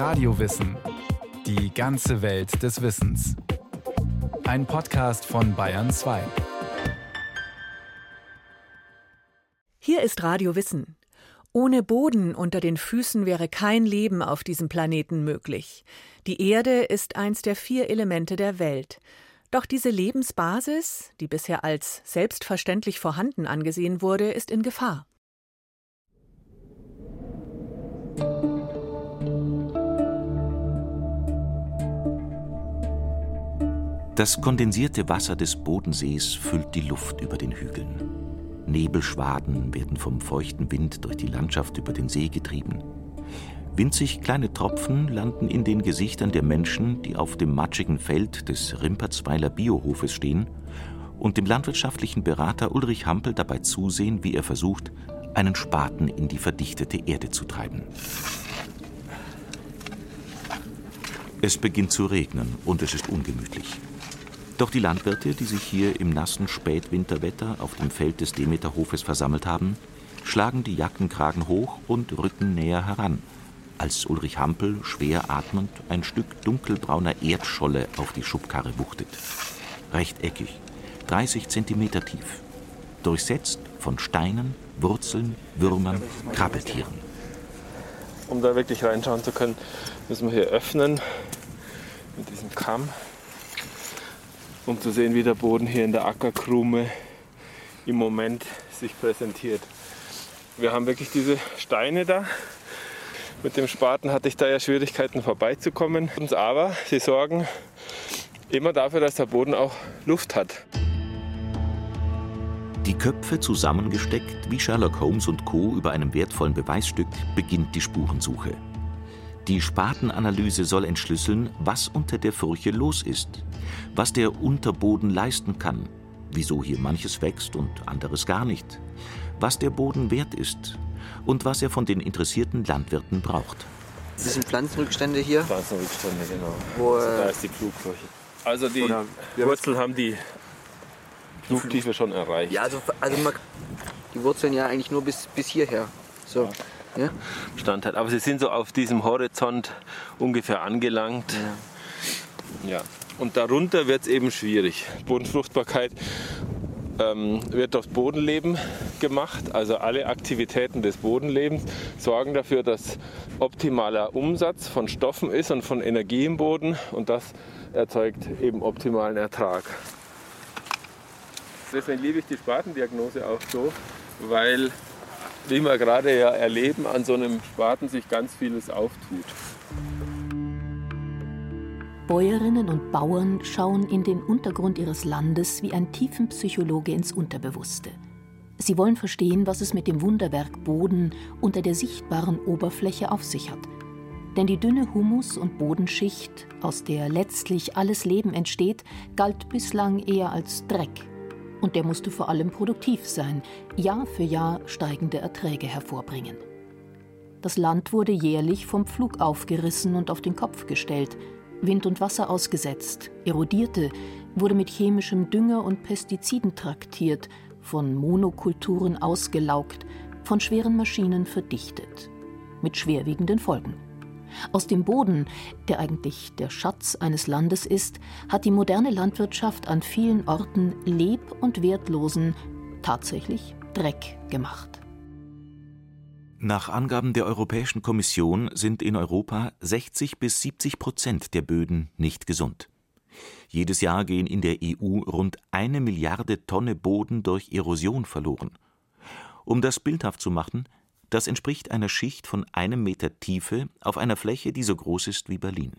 Radiowissen. Die ganze Welt des Wissens. Ein Podcast von Bayern 2. Hier ist Radio Wissen. Ohne Boden unter den Füßen wäre kein Leben auf diesem Planeten möglich. Die Erde ist eins der vier Elemente der Welt. Doch diese Lebensbasis, die bisher als selbstverständlich vorhanden angesehen wurde, ist in Gefahr. Das kondensierte Wasser des Bodensees füllt die Luft über den Hügeln. Nebelschwaden werden vom feuchten Wind durch die Landschaft über den See getrieben. Winzig kleine Tropfen landen in den Gesichtern der Menschen, die auf dem matschigen Feld des Rimpertsweiler Biohofes stehen und dem landwirtschaftlichen Berater Ulrich Hampel dabei zusehen, wie er versucht, einen Spaten in die verdichtete Erde zu treiben. Es beginnt zu regnen und es ist ungemütlich. Doch die Landwirte, die sich hier im nassen Spätwinterwetter auf dem Feld des Demeterhofes versammelt haben, schlagen die Jackenkragen hoch und rücken näher heran, als Ulrich Hampel schwer atmend ein Stück dunkelbrauner Erdscholle auf die Schubkarre wuchtet. Rechteckig, 30 Zentimeter tief, durchsetzt von Steinen, Wurzeln, Würmern, Krabbeltieren. Um da wirklich reinschauen zu können, müssen wir hier öffnen mit diesem Kamm um zu sehen, wie der Boden hier in der Ackerkrume im Moment sich präsentiert. Wir haben wirklich diese Steine da. Mit dem Spaten hatte ich da ja Schwierigkeiten vorbeizukommen. Aber sie sorgen immer dafür, dass der Boden auch Luft hat. Die Köpfe zusammengesteckt, wie Sherlock Holmes und Co. über einem wertvollen Beweisstück, beginnt die Spurensuche. Die Spatenanalyse soll entschlüsseln, was unter der Furche los ist, was der Unterboden leisten kann, wieso hier manches wächst und anderes gar nicht, was der Boden wert ist und was er von den interessierten Landwirten braucht. Das sind Pflanzenrückstände hier? Pflanzenrückstände, genau. Wo, also da ist die Pflugfläche. Also die Wurzeln haben die Flugtiefe schon erreicht. Ja, also, also man, die Wurzeln ja eigentlich nur bis, bis hierher. So. Ja ja? Stand hat. Aber sie sind so auf diesem Horizont ungefähr angelangt. Ja. ja. Und darunter wird es eben schwierig. Bodenfruchtbarkeit ähm, wird durch Bodenleben gemacht. Also alle Aktivitäten des Bodenlebens sorgen dafür, dass optimaler Umsatz von Stoffen ist und von Energie im Boden. Und das erzeugt eben optimalen Ertrag. Deswegen liebe ich die Spatendiagnose auch so, weil wie wir gerade ja erleben, an so einem Spaten sich ganz vieles auftut. Bäuerinnen und Bauern schauen in den Untergrund ihres Landes wie ein Tiefenpsychologe ins Unterbewusste. Sie wollen verstehen, was es mit dem Wunderwerk Boden unter der sichtbaren Oberfläche auf sich hat. Denn die dünne Humus- und Bodenschicht, aus der letztlich alles Leben entsteht, galt bislang eher als Dreck und der musste vor allem produktiv sein, Jahr für Jahr steigende Erträge hervorbringen. Das Land wurde jährlich vom Pflug aufgerissen und auf den Kopf gestellt, Wind und Wasser ausgesetzt, erodierte, wurde mit chemischem Dünger und Pestiziden traktiert, von Monokulturen ausgelaugt, von schweren Maschinen verdichtet, mit schwerwiegenden Folgen. Aus dem Boden, der eigentlich der Schatz eines Landes ist, hat die moderne Landwirtschaft an vielen Orten leb- und wertlosen, tatsächlich Dreck gemacht. Nach Angaben der Europäischen Kommission sind in Europa 60 bis 70 Prozent der Böden nicht gesund. Jedes Jahr gehen in der EU rund eine Milliarde Tonne Boden durch Erosion verloren. Um das bildhaft zu machen, das entspricht einer Schicht von einem Meter Tiefe auf einer Fläche, die so groß ist wie Berlin.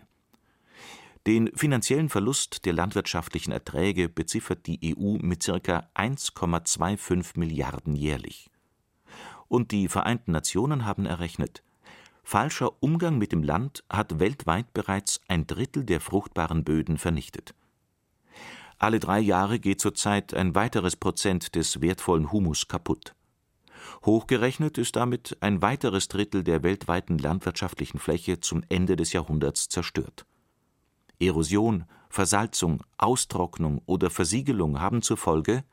Den finanziellen Verlust der landwirtschaftlichen Erträge beziffert die EU mit ca. 1,25 Milliarden jährlich. Und die Vereinten Nationen haben errechnet, falscher Umgang mit dem Land hat weltweit bereits ein Drittel der fruchtbaren Böden vernichtet. Alle drei Jahre geht zurzeit ein weiteres Prozent des wertvollen Humus kaputt. Hochgerechnet ist damit ein weiteres Drittel der weltweiten landwirtschaftlichen Fläche zum Ende des Jahrhunderts zerstört. Erosion, Versalzung, Austrocknung oder Versiegelung haben zur Folge,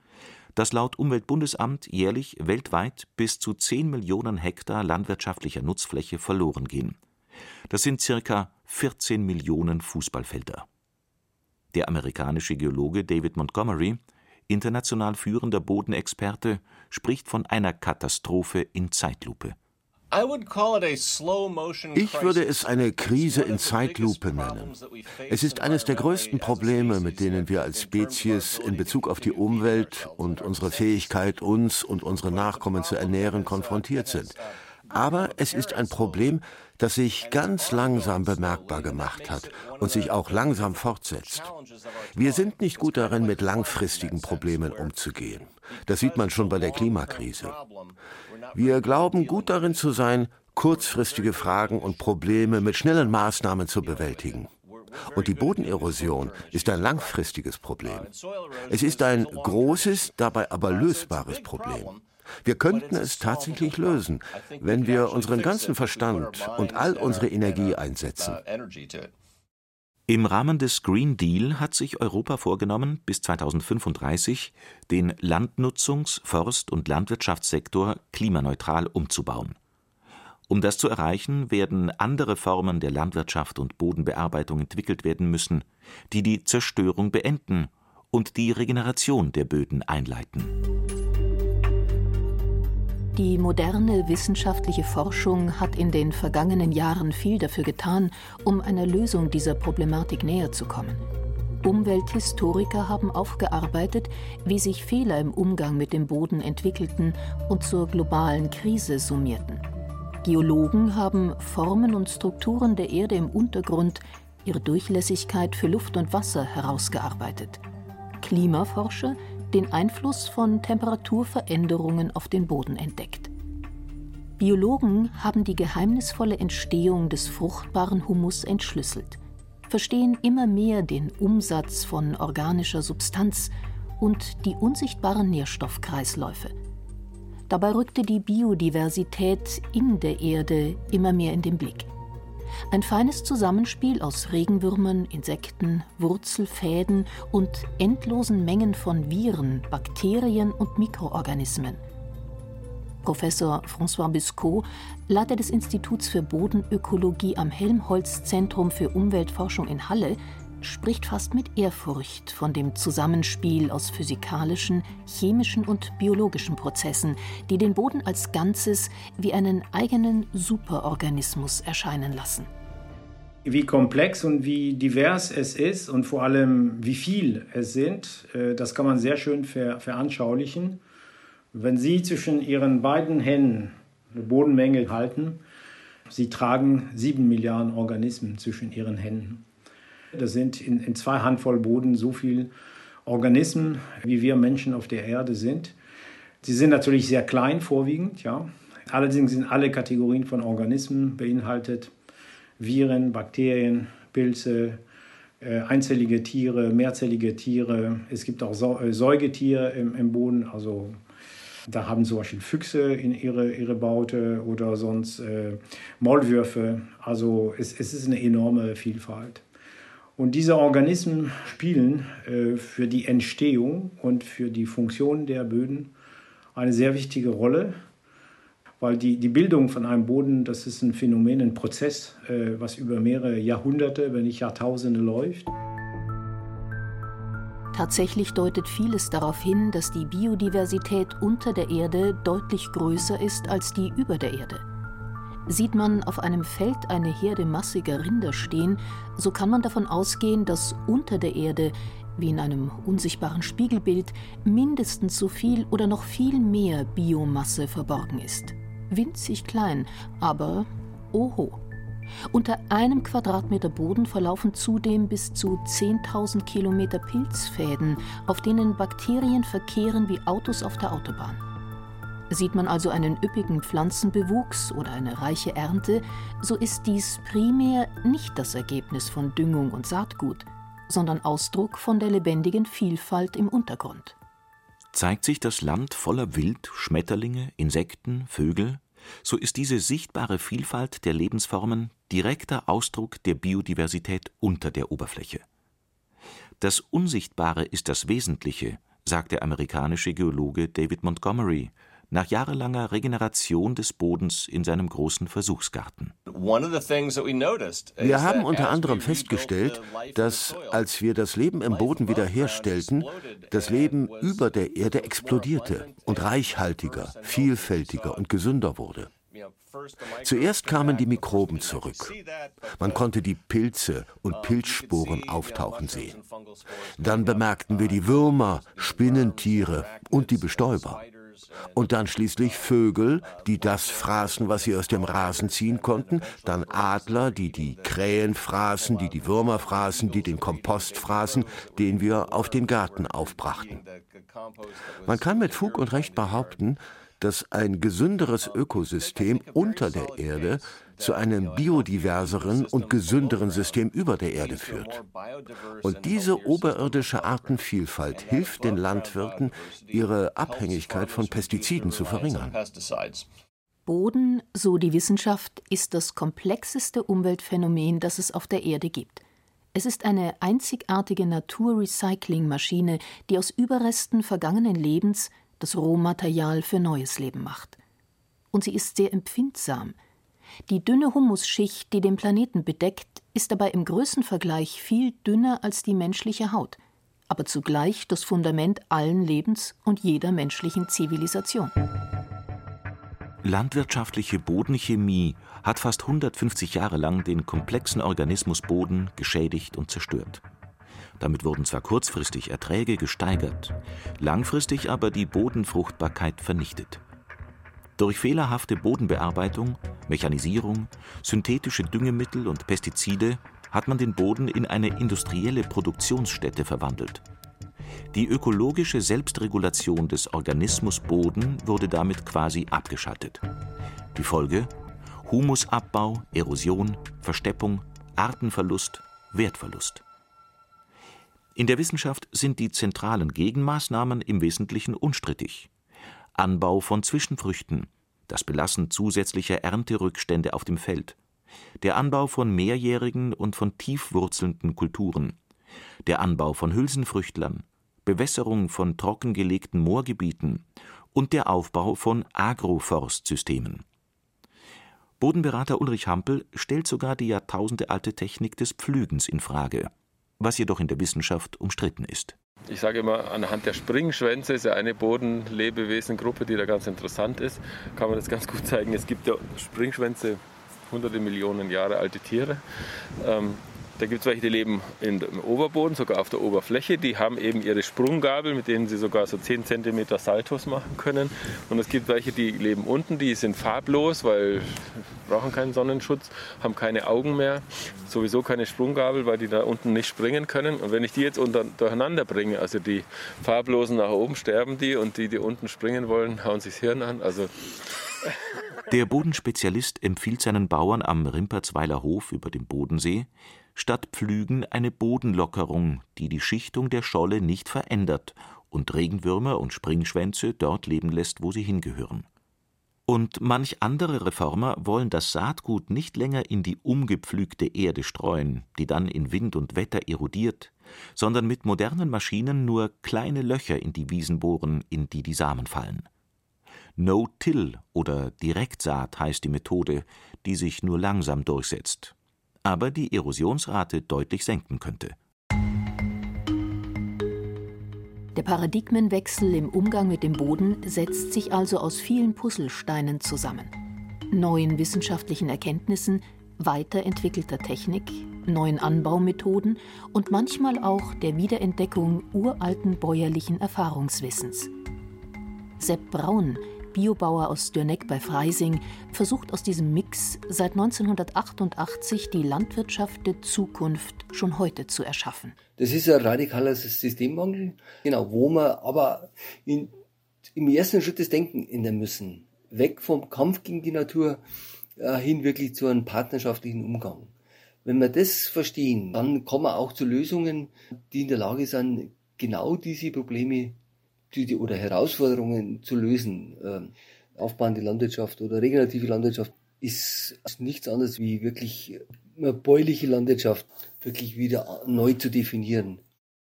dass laut Umweltbundesamt jährlich weltweit bis zu 10 Millionen Hektar landwirtschaftlicher Nutzfläche verloren gehen. Das sind circa 14 Millionen Fußballfelder. Der amerikanische Geologe David Montgomery, international führender Bodenexperte, spricht von einer Katastrophe in Zeitlupe. Ich würde es eine Krise in Zeitlupe nennen. Es ist eines der größten Probleme, mit denen wir als Spezies in Bezug auf die Umwelt und unsere Fähigkeit, uns und unsere Nachkommen zu ernähren, konfrontiert sind. Aber es ist ein Problem, das sich ganz langsam bemerkbar gemacht hat und sich auch langsam fortsetzt. Wir sind nicht gut darin, mit langfristigen Problemen umzugehen. Das sieht man schon bei der Klimakrise. Wir glauben gut darin zu sein, kurzfristige Fragen und Probleme mit schnellen Maßnahmen zu bewältigen. Und die Bodenerosion ist ein langfristiges Problem. Es ist ein großes, dabei aber lösbares Problem. Wir könnten es tatsächlich lösen, wenn wir unseren ganzen Verstand und all unsere Energie einsetzen. Im Rahmen des Green Deal hat sich Europa vorgenommen, bis 2035 den Landnutzungs-, Forst- und Landwirtschaftssektor klimaneutral umzubauen. Um das zu erreichen, werden andere Formen der Landwirtschaft und Bodenbearbeitung entwickelt werden müssen, die die Zerstörung beenden und die Regeneration der Böden einleiten. Die moderne wissenschaftliche Forschung hat in den vergangenen Jahren viel dafür getan, um einer Lösung dieser Problematik näher zu kommen. Umwelthistoriker haben aufgearbeitet, wie sich Fehler im Umgang mit dem Boden entwickelten und zur globalen Krise summierten. Geologen haben Formen und Strukturen der Erde im Untergrund, ihre Durchlässigkeit für Luft und Wasser herausgearbeitet. Klimaforscher den Einfluss von Temperaturveränderungen auf den Boden entdeckt. Biologen haben die geheimnisvolle Entstehung des fruchtbaren Humus entschlüsselt, verstehen immer mehr den Umsatz von organischer Substanz und die unsichtbaren Nährstoffkreisläufe. Dabei rückte die Biodiversität in der Erde immer mehr in den Blick. Ein feines Zusammenspiel aus Regenwürmern, Insekten, Wurzelfäden und endlosen Mengen von Viren, Bakterien und Mikroorganismen. Professor François Biscot, Leiter des Instituts für Bodenökologie am Helmholtz Zentrum für Umweltforschung in Halle, spricht fast mit Ehrfurcht von dem Zusammenspiel aus physikalischen, chemischen und biologischen Prozessen, die den Boden als Ganzes wie einen eigenen Superorganismus erscheinen lassen. Wie komplex und wie divers es ist und vor allem wie viel es sind, äh, das kann man sehr schön veranschaulichen. Wenn Sie zwischen Ihren beiden Händen eine Bodenmenge halten, Sie tragen sieben Milliarden Organismen zwischen Ihren Händen. Das sind in, in zwei Handvoll Boden so viele Organismen, wie wir Menschen auf der Erde sind. Sie sind natürlich sehr klein vorwiegend, ja. Allerdings sind alle Kategorien von Organismen beinhaltet. Viren, Bakterien, Pilze, äh, einzellige Tiere, mehrzellige Tiere. Es gibt auch äh, Säugetiere im, im Boden, also da haben zum Beispiel Füchse in ihre, ihre Baute oder sonst äh, Maulwürfe. Also es, es ist eine enorme Vielfalt. Und diese Organismen spielen äh, für die Entstehung und für die Funktion der Böden eine sehr wichtige Rolle, weil die, die Bildung von einem Boden, das ist ein Phänomen, ein Prozess, äh, was über mehrere Jahrhunderte, wenn nicht Jahrtausende läuft. Tatsächlich deutet vieles darauf hin, dass die Biodiversität unter der Erde deutlich größer ist als die über der Erde. Sieht man auf einem Feld eine Herde massiger Rinder stehen, so kann man davon ausgehen, dass unter der Erde, wie in einem unsichtbaren Spiegelbild, mindestens so viel oder noch viel mehr Biomasse verborgen ist. Winzig klein, aber oho. Unter einem Quadratmeter Boden verlaufen zudem bis zu 10.000 Kilometer Pilzfäden, auf denen Bakterien verkehren wie Autos auf der Autobahn. Sieht man also einen üppigen Pflanzenbewuchs oder eine reiche Ernte, so ist dies primär nicht das Ergebnis von Düngung und Saatgut, sondern Ausdruck von der lebendigen Vielfalt im Untergrund. Zeigt sich das Land voller Wild, Schmetterlinge, Insekten, Vögel, so ist diese sichtbare Vielfalt der Lebensformen direkter Ausdruck der Biodiversität unter der Oberfläche. Das Unsichtbare ist das Wesentliche, sagt der amerikanische Geologe David Montgomery nach jahrelanger Regeneration des Bodens in seinem großen Versuchsgarten. Wir haben unter anderem festgestellt, dass als wir das Leben im Boden wiederherstellten, das Leben über der Erde explodierte und reichhaltiger, vielfältiger und gesünder wurde. Zuerst kamen die Mikroben zurück. Man konnte die Pilze und Pilzsporen auftauchen sehen. Dann bemerkten wir die Würmer, Spinnentiere und die Bestäuber. Und dann schließlich Vögel, die das fraßen, was sie aus dem Rasen ziehen konnten, dann Adler, die die Krähen fraßen, die die Würmer fraßen, die den Kompost fraßen, den wir auf den Garten aufbrachten. Man kann mit Fug und Recht behaupten, dass ein gesünderes Ökosystem unter der Erde zu einem biodiverseren und gesünderen System über der Erde führt. Und diese oberirdische Artenvielfalt hilft den Landwirten, ihre Abhängigkeit von Pestiziden zu verringern. Boden, so die Wissenschaft, ist das komplexeste Umweltphänomen, das es auf der Erde gibt. Es ist eine einzigartige Naturrecyclingmaschine, die aus Überresten vergangenen Lebens das Rohmaterial für neues Leben macht. Und sie ist sehr empfindsam. Die dünne Humusschicht, die den Planeten bedeckt, ist dabei im Größenvergleich viel dünner als die menschliche Haut, aber zugleich das Fundament allen Lebens und jeder menschlichen Zivilisation. Landwirtschaftliche Bodenchemie hat fast 150 Jahre lang den komplexen Organismus Boden geschädigt und zerstört. Damit wurden zwar kurzfristig Erträge gesteigert, langfristig aber die Bodenfruchtbarkeit vernichtet. Durch fehlerhafte Bodenbearbeitung, Mechanisierung, synthetische Düngemittel und Pestizide hat man den Boden in eine industrielle Produktionsstätte verwandelt. Die ökologische Selbstregulation des Organismus Boden wurde damit quasi abgeschaltet. Die Folge? Humusabbau, Erosion, Versteppung, Artenverlust, Wertverlust. In der Wissenschaft sind die zentralen Gegenmaßnahmen im Wesentlichen unstrittig. Anbau von Zwischenfrüchten, das Belassen zusätzlicher Ernterückstände auf dem Feld, der Anbau von mehrjährigen und von tiefwurzelnden Kulturen, der Anbau von Hülsenfrüchtlern, Bewässerung von trockengelegten Moorgebieten und der Aufbau von Agroforstsystemen. Bodenberater Ulrich Hampel stellt sogar die jahrtausendealte Technik des Pflügens in Frage, was jedoch in der Wissenschaft umstritten ist. Ich sage immer, anhand der Springschwänze ist ja eine Bodenlebewesengruppe, die da ganz interessant ist, kann man das ganz gut zeigen. Es gibt ja Springschwänze, hunderte Millionen Jahre alte Tiere. Ähm, da gibt es welche, die leben im Oberboden, sogar auf der Oberfläche. Die haben eben ihre Sprunggabel, mit denen sie sogar so 10 cm Saltos machen können. Und es gibt welche, die leben unten, die sind farblos, weil brauchen keinen Sonnenschutz, haben keine Augen mehr, sowieso keine Sprunggabel, weil die da unten nicht springen können. Und wenn ich die jetzt unter, durcheinander bringe, also die farblosen nach oben sterben die und die, die unten springen wollen, hauen sich das Hirn an. Also der Bodenspezialist empfiehlt seinen Bauern am Rimpertsweiler Hof über dem Bodensee, statt Pflügen eine Bodenlockerung, die die Schichtung der Scholle nicht verändert und Regenwürmer und Springschwänze dort leben lässt, wo sie hingehören. Und manch andere Reformer wollen das Saatgut nicht länger in die umgepflügte Erde streuen, die dann in Wind und Wetter erodiert, sondern mit modernen Maschinen nur kleine Löcher in die Wiesen bohren, in die die Samen fallen. No-Till oder Direktsaat heißt die Methode, die sich nur langsam durchsetzt aber die Erosionsrate deutlich senken könnte. Der Paradigmenwechsel im Umgang mit dem Boden setzt sich also aus vielen Puzzlesteinen zusammen. Neuen wissenschaftlichen Erkenntnissen, weiterentwickelter Technik, neuen Anbaumethoden und manchmal auch der Wiederentdeckung uralten bäuerlichen Erfahrungswissens. Sepp Braun Biobauer aus Dürneck bei Freising, versucht aus diesem Mix seit 1988 die Landwirtschaft der Zukunft schon heute zu erschaffen. Das ist ein radikaler Systemwandel, genau, wo wir aber in, im ersten Schritt das Denken ändern müssen. Weg vom Kampf gegen die Natur äh, hin wirklich zu einem partnerschaftlichen Umgang. Wenn wir das verstehen, dann kommen wir auch zu Lösungen, die in der Lage sind, genau diese Probleme die, oder Herausforderungen zu lösen. Ähm, aufbauende Landwirtschaft oder regenerative Landwirtschaft ist nichts anderes wie wirklich eine bäuliche Landwirtschaft wirklich wieder neu zu definieren.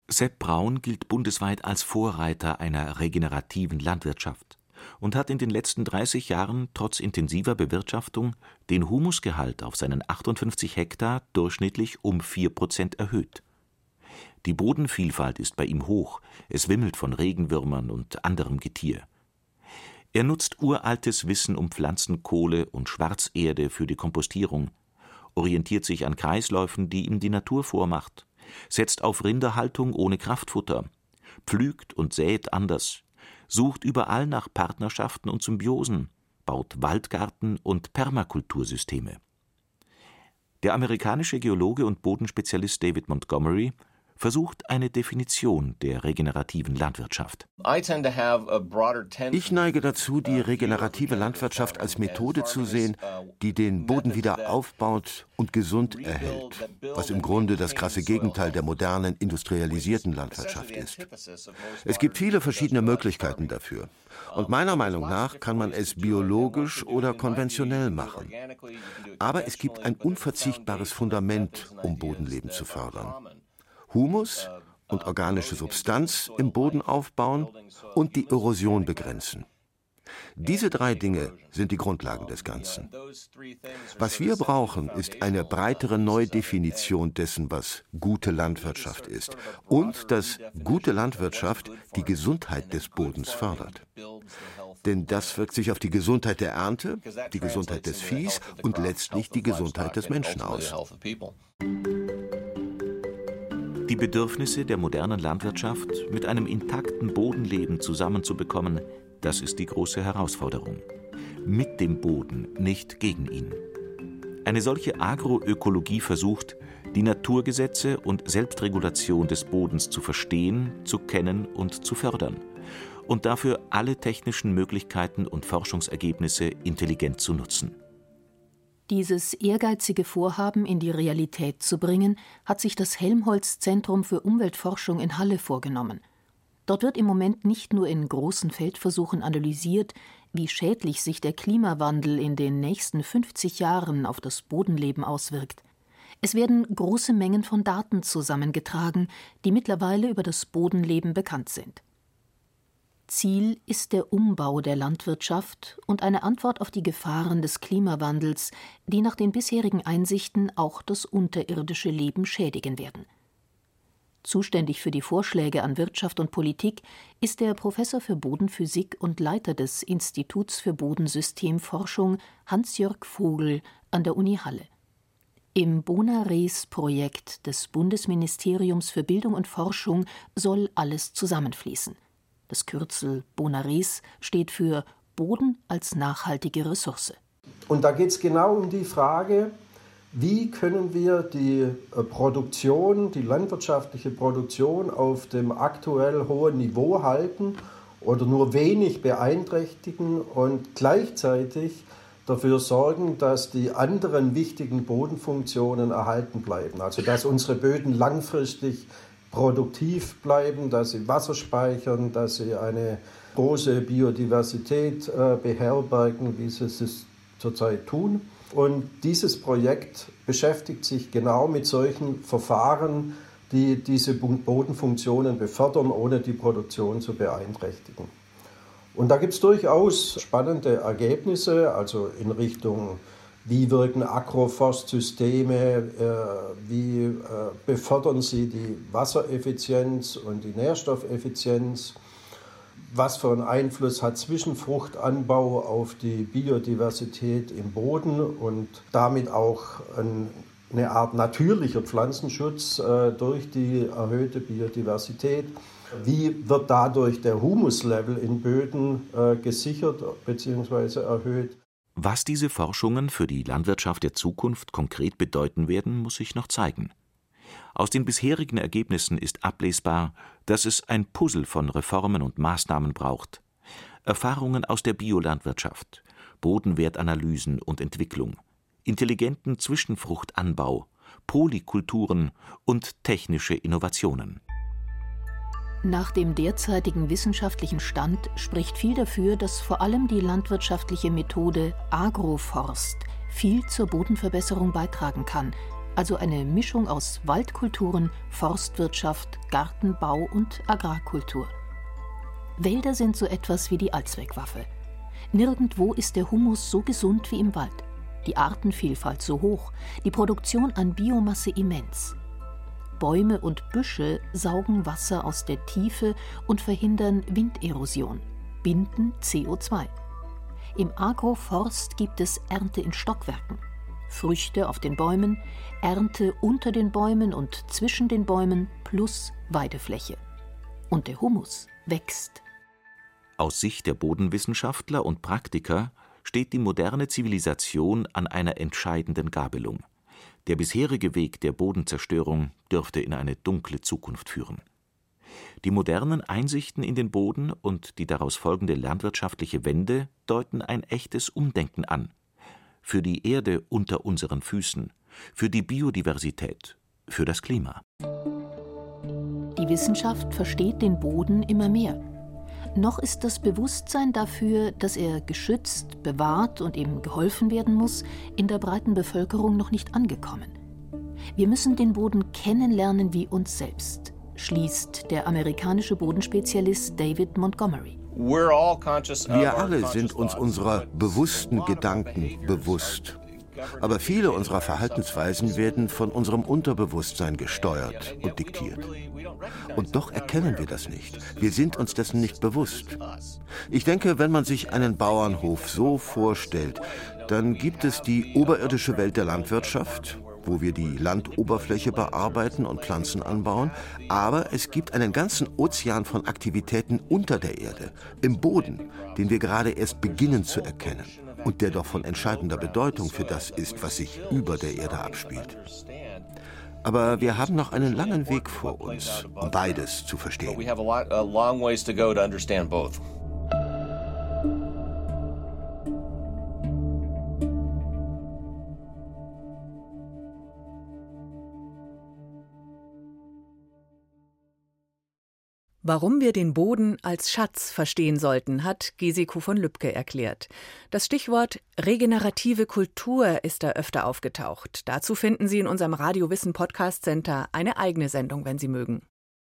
Sepp Braun gilt bundesweit als Vorreiter einer regenerativen Landwirtschaft und hat in den letzten 30 Jahren trotz intensiver Bewirtschaftung den Humusgehalt auf seinen 58 Hektar durchschnittlich um 4 Prozent erhöht. Die Bodenvielfalt ist bei ihm hoch, es wimmelt von Regenwürmern und anderem Getier. Er nutzt uraltes Wissen um Pflanzenkohle und Schwarzerde für die Kompostierung, orientiert sich an Kreisläufen, die ihm die Natur vormacht, setzt auf Rinderhaltung ohne Kraftfutter, pflügt und sät anders, sucht überall nach Partnerschaften und Symbiosen, baut Waldgarten und Permakultursysteme. Der amerikanische Geologe und Bodenspezialist David Montgomery versucht eine Definition der regenerativen Landwirtschaft. Ich neige dazu, die uh, regenerative Landwirtschaft als Methode zu sehen, uh, die den Boden wieder aufbaut und gesund erhält, was im Grunde das krasse Gegenteil der modernen industrialisierten Landwirtschaft ist. Es gibt viele verschiedene Möglichkeiten dafür. Und meiner Meinung nach kann man es biologisch oder konventionell machen. Aber es gibt ein unverzichtbares Fundament, um Bodenleben zu fördern. Humus und organische Substanz im Boden aufbauen und die Erosion begrenzen. Diese drei Dinge sind die Grundlagen des Ganzen. Was wir brauchen, ist eine breitere Neudefinition dessen, was gute Landwirtschaft ist und dass gute Landwirtschaft die Gesundheit des Bodens fördert. Denn das wirkt sich auf die Gesundheit der Ernte, die Gesundheit des Viehs und letztlich die Gesundheit des Menschen aus. Die Bedürfnisse der modernen Landwirtschaft mit einem intakten Bodenleben zusammenzubekommen, das ist die große Herausforderung. Mit dem Boden, nicht gegen ihn. Eine solche Agroökologie versucht, die Naturgesetze und Selbstregulation des Bodens zu verstehen, zu kennen und zu fördern und dafür alle technischen Möglichkeiten und Forschungsergebnisse intelligent zu nutzen. Dieses ehrgeizige Vorhaben in die Realität zu bringen, hat sich das Helmholtz Zentrum für Umweltforschung in Halle vorgenommen. Dort wird im Moment nicht nur in großen Feldversuchen analysiert, wie schädlich sich der Klimawandel in den nächsten 50 Jahren auf das Bodenleben auswirkt. Es werden große Mengen von Daten zusammengetragen, die mittlerweile über das Bodenleben bekannt sind. Ziel ist der Umbau der Landwirtschaft und eine Antwort auf die Gefahren des Klimawandels, die nach den bisherigen Einsichten auch das unterirdische Leben schädigen werden. Zuständig für die Vorschläge an Wirtschaft und Politik ist der Professor für Bodenphysik und Leiter des Instituts für Bodensystemforschung Hans-Jörg Vogel an der Uni Halle. Im Bonares-Projekt des Bundesministeriums für Bildung und Forschung soll alles zusammenfließen. Das Kürzel Bonares steht für Boden als nachhaltige Ressource. Und da geht es genau um die Frage, wie können wir die äh, Produktion, die landwirtschaftliche Produktion auf dem aktuell hohen Niveau halten oder nur wenig beeinträchtigen und gleichzeitig dafür sorgen, dass die anderen wichtigen Bodenfunktionen erhalten bleiben. Also dass unsere Böden langfristig produktiv bleiben, dass sie Wasser speichern, dass sie eine große Biodiversität äh, beherbergen, wie sie es zurzeit tun. Und dieses Projekt beschäftigt sich genau mit solchen Verfahren, die diese Bodenfunktionen befördern, ohne die Produktion zu beeinträchtigen. Und da gibt es durchaus spannende Ergebnisse, also in Richtung wie wirken Agroforstsysteme, äh, wie äh, befördern sie die Wassereffizienz und die Nährstoffeffizienz, was für einen Einfluss hat Zwischenfruchtanbau auf die Biodiversität im Boden und damit auch eine Art natürlicher Pflanzenschutz äh, durch die erhöhte Biodiversität. Wie wird dadurch der Humuslevel in Böden gesichert bzw. erhöht? Was diese Forschungen für die Landwirtschaft der Zukunft konkret bedeuten werden, muss sich noch zeigen. Aus den bisherigen Ergebnissen ist ablesbar, dass es ein Puzzle von Reformen und Maßnahmen braucht. Erfahrungen aus der Biolandwirtschaft, Bodenwertanalysen und Entwicklung, intelligenten Zwischenfruchtanbau, Polykulturen und technische Innovationen. Nach dem derzeitigen wissenschaftlichen Stand spricht viel dafür, dass vor allem die landwirtschaftliche Methode Agroforst viel zur Bodenverbesserung beitragen kann, also eine Mischung aus Waldkulturen, Forstwirtschaft, Gartenbau und Agrarkultur. Wälder sind so etwas wie die Allzweckwaffe. Nirgendwo ist der Humus so gesund wie im Wald, die Artenvielfalt so hoch, die Produktion an Biomasse immens. Bäume und Büsche saugen Wasser aus der Tiefe und verhindern Winderosion, binden CO2. Im Agroforst gibt es Ernte in Stockwerken. Früchte auf den Bäumen, Ernte unter den Bäumen und zwischen den Bäumen plus Weidefläche. Und der Humus wächst. Aus Sicht der Bodenwissenschaftler und Praktiker steht die moderne Zivilisation an einer entscheidenden Gabelung. Der bisherige Weg der Bodenzerstörung dürfte in eine dunkle Zukunft führen. Die modernen Einsichten in den Boden und die daraus folgende landwirtschaftliche Wende deuten ein echtes Umdenken an. Für die Erde unter unseren Füßen, für die Biodiversität, für das Klima. Die Wissenschaft versteht den Boden immer mehr. Noch ist das Bewusstsein dafür, dass er geschützt, bewahrt und ihm geholfen werden muss, in der breiten Bevölkerung noch nicht angekommen. Wir müssen den Boden kennenlernen wie uns selbst, schließt der amerikanische Bodenspezialist David Montgomery. Wir alle sind uns unserer bewussten Gedanken bewusst. Aber viele unserer Verhaltensweisen werden von unserem Unterbewusstsein gesteuert und diktiert. Und doch erkennen wir das nicht. Wir sind uns dessen nicht bewusst. Ich denke, wenn man sich einen Bauernhof so vorstellt, dann gibt es die oberirdische Welt der Landwirtschaft, wo wir die Landoberfläche bearbeiten und Pflanzen anbauen, aber es gibt einen ganzen Ozean von Aktivitäten unter der Erde, im Boden, den wir gerade erst beginnen zu erkennen und der doch von entscheidender Bedeutung für das ist, was sich über der Erde abspielt. Aber wir haben noch einen langen Weg vor uns, um beides zu verstehen. Warum wir den Boden als Schatz verstehen sollten, hat Gesiko von Lübcke erklärt. Das Stichwort regenerative Kultur ist da öfter aufgetaucht. Dazu finden Sie in unserem Radio Wissen Podcast Center eine eigene Sendung, wenn Sie mögen.